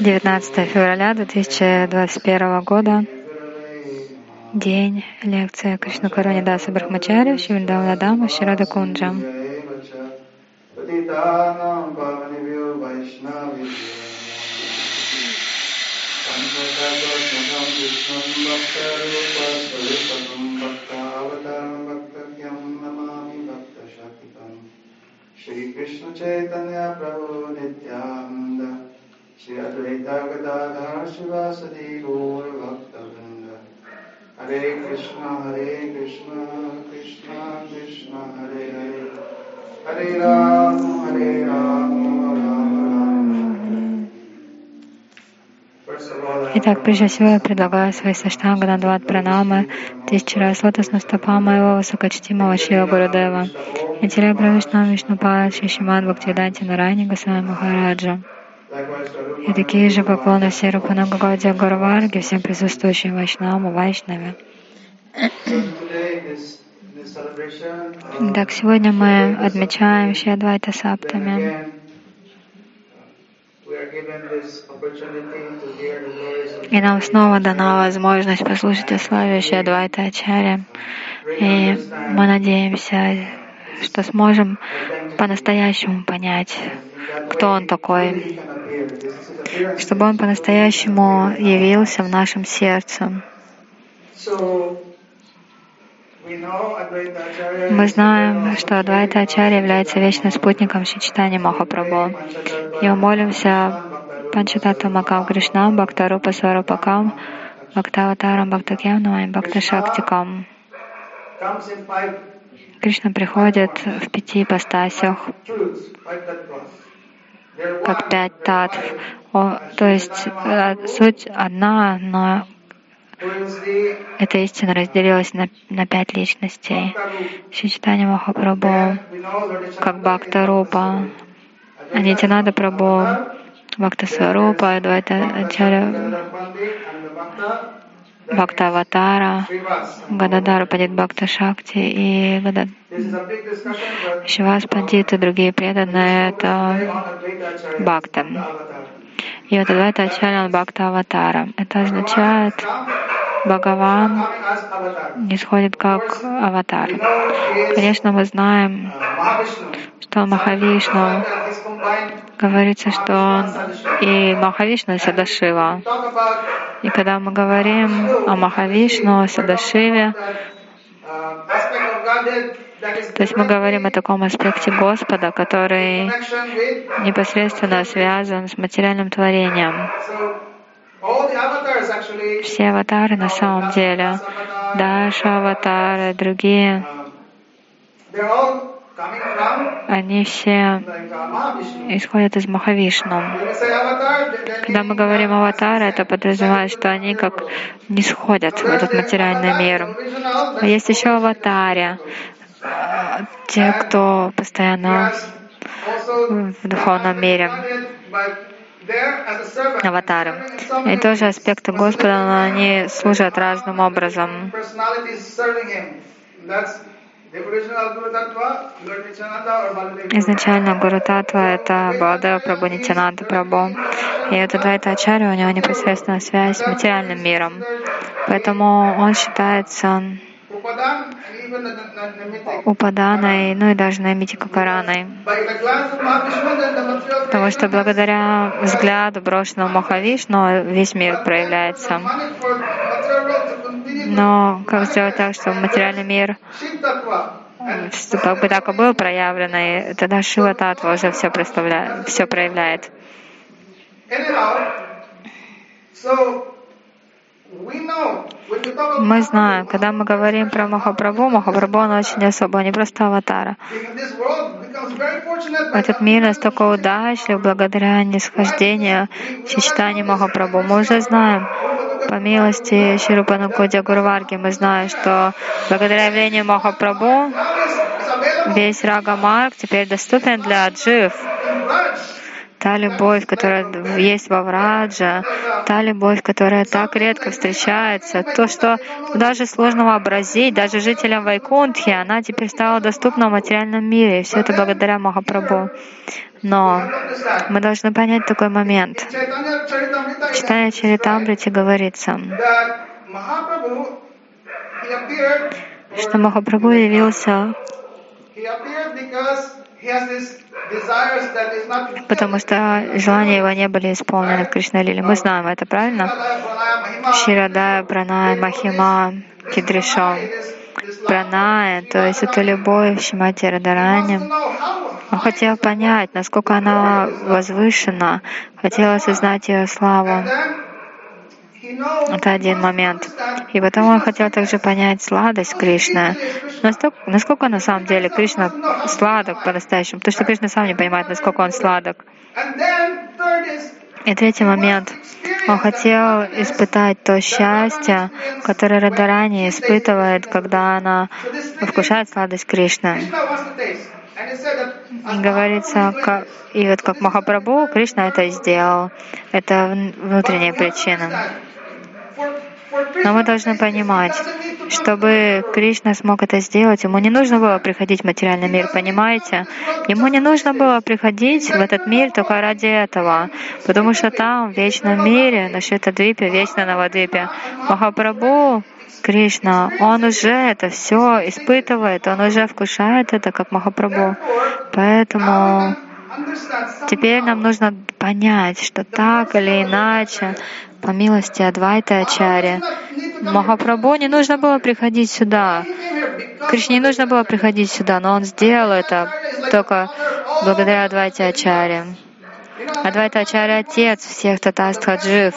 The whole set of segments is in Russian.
19 февраля 2021 года, день лекции Кришна Каранидаса Брахмачари, Шивриндавна Дама, Ширада Кунджа. Shri Krishna Shrikrishna चैतन्य प्रभु नित्यानंद श्री अद्वैता गदाधर शिवासदि गौर भक्तवृंद हरे कृष्णा हरे कृष्णा कृष्णा कृष्णा, हरे हरे। हरे राम हरे राम। Итак, прежде всего я предлагаю свои саштанга Нандват Пранамы тысячи раз лотосным стопам моего высокочтимого Шива Гурудева. И Тире Бравишна Вишнупа Шишиман Бхактиданти Нарайни Гасами Махараджа. И такие же поклоны все Рупанага Гаудия Гурварги, всем присутствующим Вайшнаму, Вайшнаве. Так, сегодня мы отмечаем Шиадвайта Саптами. И нам снова дана возможность послушать о славе Шиадвайта Ачаря. И мы надеемся, что сможем по-настоящему понять, кто он такой, чтобы он по-настоящему явился в нашем сердце. Мы знаем, что Адвайта Ачарья является вечным спутником Шичитани Махапрабху. И мы молимся Панчатату Макам Кришнам, Бхактарупа Сварупакам, Бхактаватарам Бхактакьям, Намай Бхакташактикам. Кришна приходит в пяти ипостасях, как пять татв. То есть э, суть одна, но эта истина разделилась на, на пять личностей. Шичитани Махапрабху, как Бхакта Рупа, Анитинада Прабху, Бхакта Сварупа, Адвайта Ачаря, Бхакта Аватара, Гададара Падит Бхакта Шакти и Гадад... Шивас Пандит и другие преданные — это Бхакта. И вот Адвайта Ачарья Бхакта Аватара. Это означает, Бхагаван сходит как аватар. Конечно, мы знаем, что Махавишну говорится, что он и Махавишну, и Садашива. И когда мы говорим о Махавишну, Садашиве, то есть мы говорим о таком аспекте Господа, который непосредственно связан с материальным творением. Все аватары на самом деле, Даша аватары, другие, они все исходят из Махавишну. Когда мы говорим аватары, это подразумевает, что они как не сходят в этот материальный мир. А есть еще аватари, те, кто постоянно в духовном мире аватары. И тоже аспекты Господа, но они служат разным образом. Изначально Гуру Татва — это Баладева Прабhu, Нитянанда Прабhu. И это Двайта Ачарья, у него непосредственная связь с материальным миром. Поэтому он считается Упаданой, ну и даже Намитика Караной. Потому что благодаря взгляду брошенного Махавишну весь мир проявляется. Но как сделать так, чтобы материальный мир как бы так и был проявлен, и тогда Шива Татва уже все, представляет, все проявляет. Мы знаем, когда мы говорим про Махапрабху, Махапрабху он очень особый, не просто аватара. Этот мир настолько удачлив благодаря нисхождению сочетанию Махапрабху. Мы уже знаем, по милости Ширупанакудя Гурварги, мы знаем, что благодаря явлению Махапрабху весь Рага Марк теперь доступен для аджив. Та любовь, которая есть во Враджа, та любовь, которая так редко встречается, то, что даже сложно вообразить, даже жителям Вайкунтхи, она теперь стала доступна в материальном мире, и все это благодаря Махапрабху. Но мы должны понять такой момент. Читая Чаритамрити говорится, что Махапрабху явился потому что желания его не были исполнены в Кришналиле. Мы знаем это, правильно? Ширадая, Праная, Махима, Кидришом. Праная, то есть это любовь Шимати Радарани. Он хотел понять, насколько она возвышена, хотел осознать ее славу. Это один момент. И потом он хотел также понять сладость Кришны. Насколько, насколько на самом деле Кришна сладок по-настоящему. Потому что Кришна сам не понимает, насколько он сладок. И третий момент. Он хотел испытать то счастье, которое Радарани испытывает, когда она вкушает сладость Кришны. И говорится, как, и вот как Махапрабху, Кришна это сделал. Это внутренняя причина. Но мы должны понимать, чтобы Кришна смог это сделать, ему не нужно было приходить в материальный мир, понимаете? Ему не нужно было приходить в этот мир только ради этого, потому что там, в вечном мире, на Швитадвипе, вечно на Вадвипе, Махапрабху, Кришна, он уже это все испытывает, он уже вкушает это, как Махапрабху. Поэтому Теперь нам нужно понять, что так или иначе, по милости Адвайта Ачаря, Махапрабху не нужно было приходить сюда. Кришне не нужно было приходить сюда, но он сделал это только благодаря Адвайте Ачаре. Адвайта Ачаря — отец всех татастхаджив,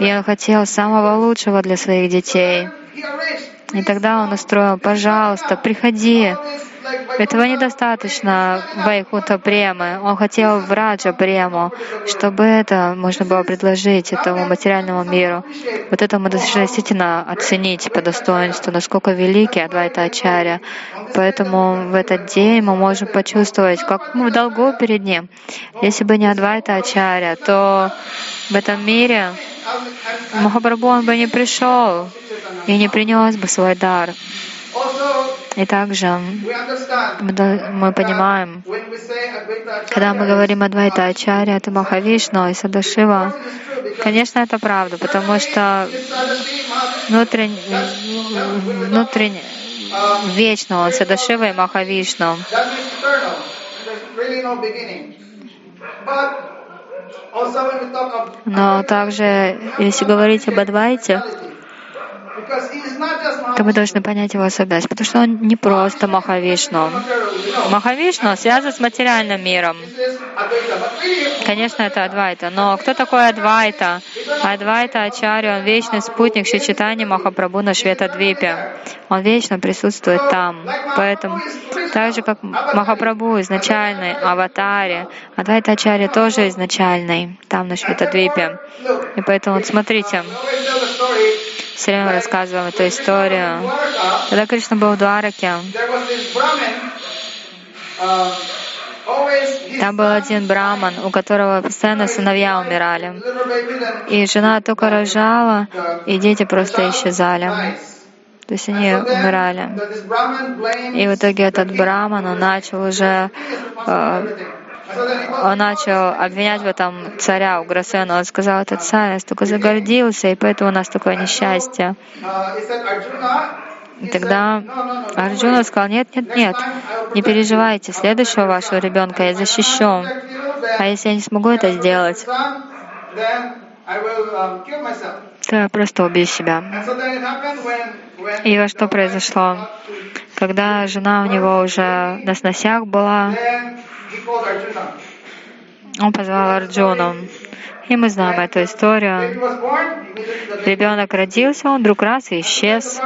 и он хотел самого лучшего для своих детей. И тогда он устроил, пожалуйста, приходи, этого недостаточно Вайкута Премы. Он хотел в Раджа Прему, чтобы это можно было предложить этому материальному миру. Вот это мы должны действительно оценить по достоинству, насколько великий Адвайта Ачаря. Поэтому в этот день мы можем почувствовать, как мы в долгу перед ним. Если бы не Адвайта Ачаря, то в этом мире Махапрабху он бы не пришел и не принес бы свой дар. И также мы понимаем, когда мы говорим Адвайта Ачарья, это Махавишну и Садашива, конечно, это правда, потому что внутренне, внутренне вечно он Садашива и Махавишну. Но также, если говорить об Адвайте, то мы должны понять его особенность, потому что он не просто Махавишну. Махавишну связан с материальным миром. Конечно, это Адвайта, но кто такой Адвайта? Адвайта Ачарья, он вечный спутник Шичитани Махапрабху на Шветадвипе. Он вечно присутствует там. Поэтому, так же, как Махапрабху изначальный, аватаре, Адвайта Ачарья тоже изначальный, там на Шветадвипе. И поэтому, вот смотрите, все время рассказываем эту историю. Когда Кришна был в Двараке, там был один браман, у которого постоянно сыновья умирали. И жена только рожала, и дети просто исчезали. То есть они умирали. И в итоге этот браман, он начал уже э, он начал обвинять в этом царя Уграсена. Он сказал, этот царь настолько загордился, и поэтому у нас такое несчастье. И тогда Арджуна сказал, нет, нет, нет, не переживайте, следующего вашего ребенка я защищу. А если я не смогу это сделать, то я просто убью себя. И во что произошло? Когда жена у него уже на сносях была, он позвал Арджуну. И мы знаем эту историю. Ребенок родился, он вдруг раз и исчез.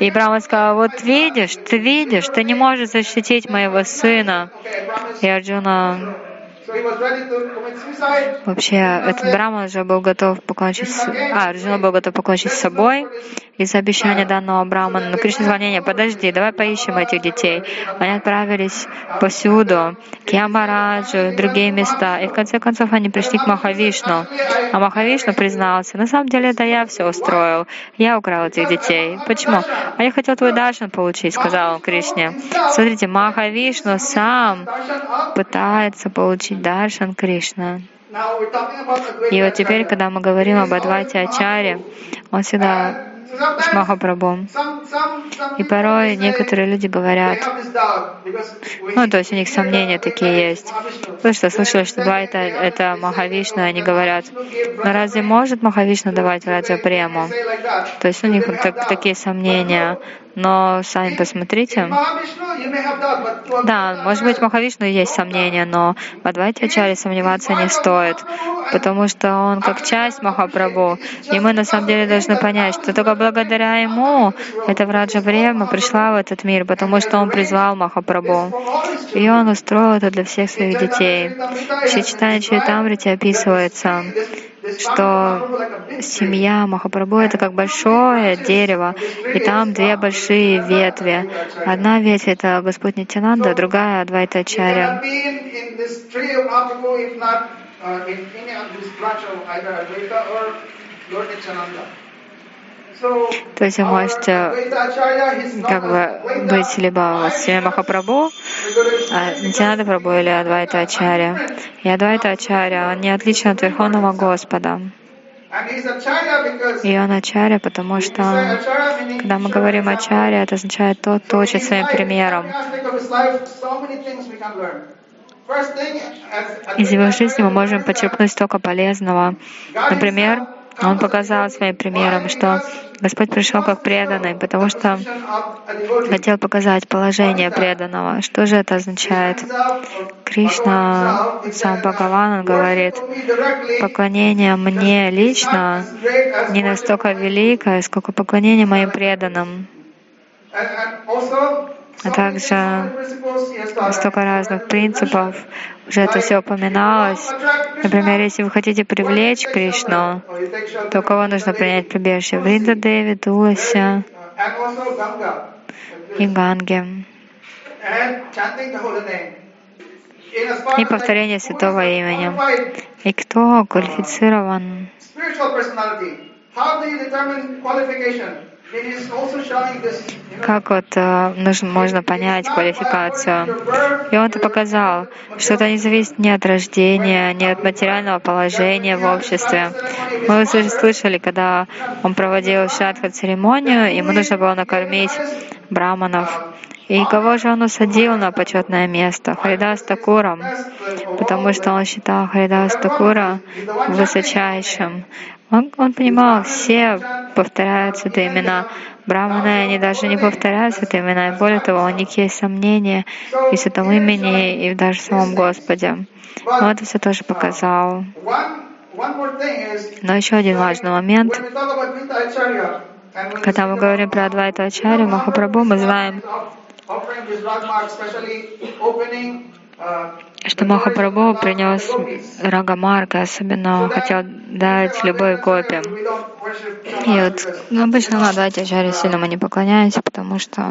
И Брахма сказал, вот видишь, ты видишь, ты не можешь защитить моего сына. И Арджуна Вообще, этот Брахман уже был готов покончить с... А, Арджуна был готов покончить с собой из-за обещания данного Брахмана. Но Кришна сказал, не, не, подожди, давай поищем этих детей. Они отправились повсюду, к Ямараджу, в другие места. И в конце концов они пришли к Махавишну. А Махавишну признался, на самом деле это я все устроил. Я украл этих детей. Почему? А я хотел твой даршан получить, сказал он Кришне. Смотрите, Махавишну сам пытается получить даршан Кришна. И вот теперь, когда мы говорим об Адвайте Ачаре, он всегда с Махапрабху. И порой некоторые люди говорят, ну, то есть у них сомнения такие есть. Вы что, слышали, что Двайта — это Махавишна, они говорят, но разве может Махавишна давать Раджа Прему? То есть у них так, такие сомнения. Но сами посмотрите. Да, может быть, Махавишну есть сомнения, но в Адвайте Ачаре сомневаться не стоит, потому что он как часть Махапрабху. И мы на самом деле должны понять, что только благодаря ему эта Враджа Брема пришла в этот мир, потому что он призвал Махапрабху. И он устроил это для всех своих детей. В Читание Чайтамрити описывается, что семья Махапрабху — это как большое дерево, и там две большие ветви. Одна ветвь — это Господь Нитянанда, другая — Адвайта Ачарья. То есть вы можете как бы быть либо с семьей Махапрабху, а Нитянада Прабху или Адвайта Ачарья. И Адвайта Ачарья, он не отличен от Верховного Господа. И он ачарья, потому что когда мы говорим ачарья, это означает тот, кто учит своим примером. Из его жизни мы можем почерпнуть столько полезного. Например, он показал своим примером, что Господь пришел как преданный, потому что хотел показать положение преданного. Что же это означает? Кришна, сам Бхагаван, он говорит, поклонение мне лично не настолько великое, сколько поклонение моим преданным а также столько разных принципов. Уже это все упоминалось. Например, если вы хотите привлечь Кришну, то кого нужно принять прибежище? Вринда Деви, Туласи и Ганги. И повторение святого имени. И кто квалифицирован? Как вот э, нужно, можно понять квалификацию? И он это показал, что это не зависит ни от рождения, ни от материального положения в обществе. Мы уже слышали, когда он проводил шатха церемонию, ему нужно было накормить браманов. И кого же он усадил на почетное место? Харидас Такуром, потому что он считал Харидас Такура высочайшим. Он, он понимал, все повторяют святые имена. Браманы, они даже не повторяют святые имена. И более того, у них есть сомнения и в святом имени, и даже в самом Господе. Он это все тоже показал. Но еще один важный момент. Когда мы говорим про Адвайта Ачарья, Махапрабху, мы знаем, что Махапрабху принес Рагамарга, особенно хотел дать любовь гопи. И вот ну, обычно на Адвайте Ачаре сильно мы не поклоняемся, потому что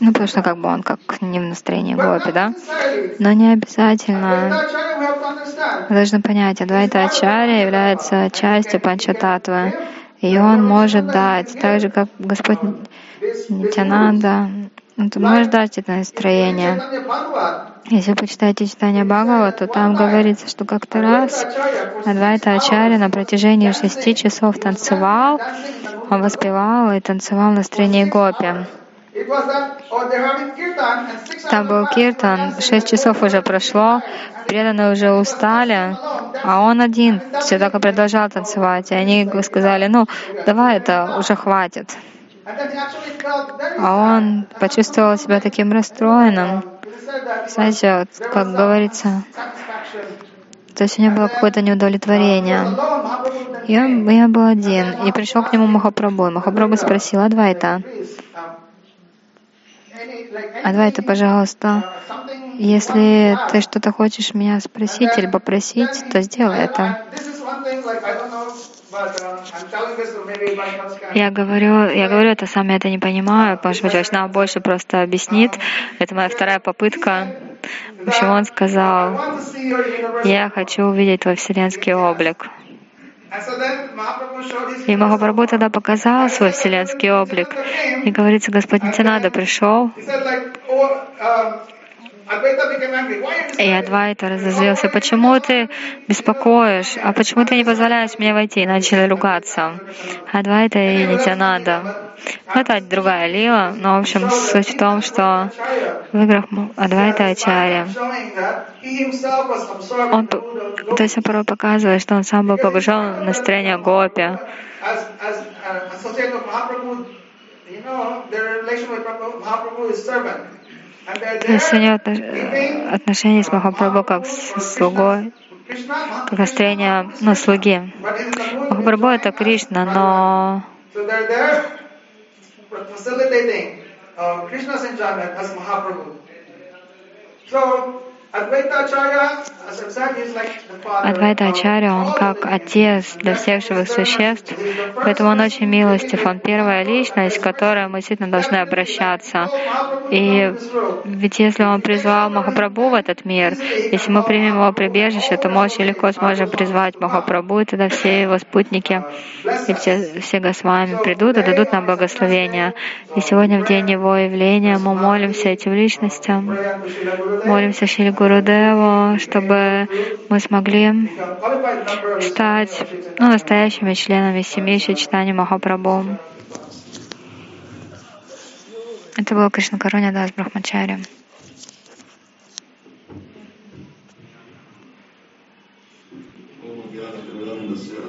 ну, потому что как бы он как не в настроении гопи, да? Но не обязательно. Мы должны понять, Адвайта Ачарья является частью Панчататвы. И он может дать, так же как Господь Нитянанда, ты можешь дать это настроение. Если вы почитаете читание Бхагава, то там говорится, что как-то раз Адвайта Ачарья на протяжении шести часов танцевал, он воспевал и танцевал в настроении гопи. Там был киртан, шесть часов уже прошло, преданные уже устали, а он один все и продолжал танцевать. И они сказали, ну, давай это уже хватит. А он почувствовал себя таким расстроенным. Знаете, вот, как говорится, то есть у него было какое-то неудовлетворение. И он, я был один. И пришел к нему Махапрабху. Махапрабху спросил, Адвайта, Адвайта, пожалуйста, если ты что-то хочешь меня спросить или попросить, то сделай это. Я говорю, я говорю это сам, я это не понимаю, может быть, Вайшнав больше просто объяснит. Это моя вторая попытка. В общем, он сказал, я хочу увидеть твой вселенский облик. И Махапрабху тогда показал свой вселенский облик. И говорится, Господь Нитянада пришел, и Адвайта разозлился. Почему ты беспокоишь? А почему ты не позволяешь мне войти? Начали ругаться. Адвайта и Нитянада. Ну, это другая лила, но, в общем, суть в том, что в играх Адвайта Ачарья он, то есть он порой показывает, что он сам был погружен в настроение гопи. То есть у него отношения с Махапрабху как с слугой, как настроение ну, слуги. Махапрабху — это Кришна, но So Адвайта Ачарья, он как отец для всех живых существ, поэтому он очень милостив. Он первая личность, к которой мы действительно должны обращаться. И ведь если он призвал Махапрабху в этот мир, если мы примем его прибежище, то мы очень легко сможем призвать Махапрабху, и тогда все его спутники и все, все Госвами придут и дадут нам благословение. И сегодня в день его явления мы молимся этим личностям, молимся Шили Гурудева, чтобы мы смогли стать ну, настоящими членами семьи Шичтани Махапрабху. Это был Кришна Каруня Дас Брахмачари. Gracias.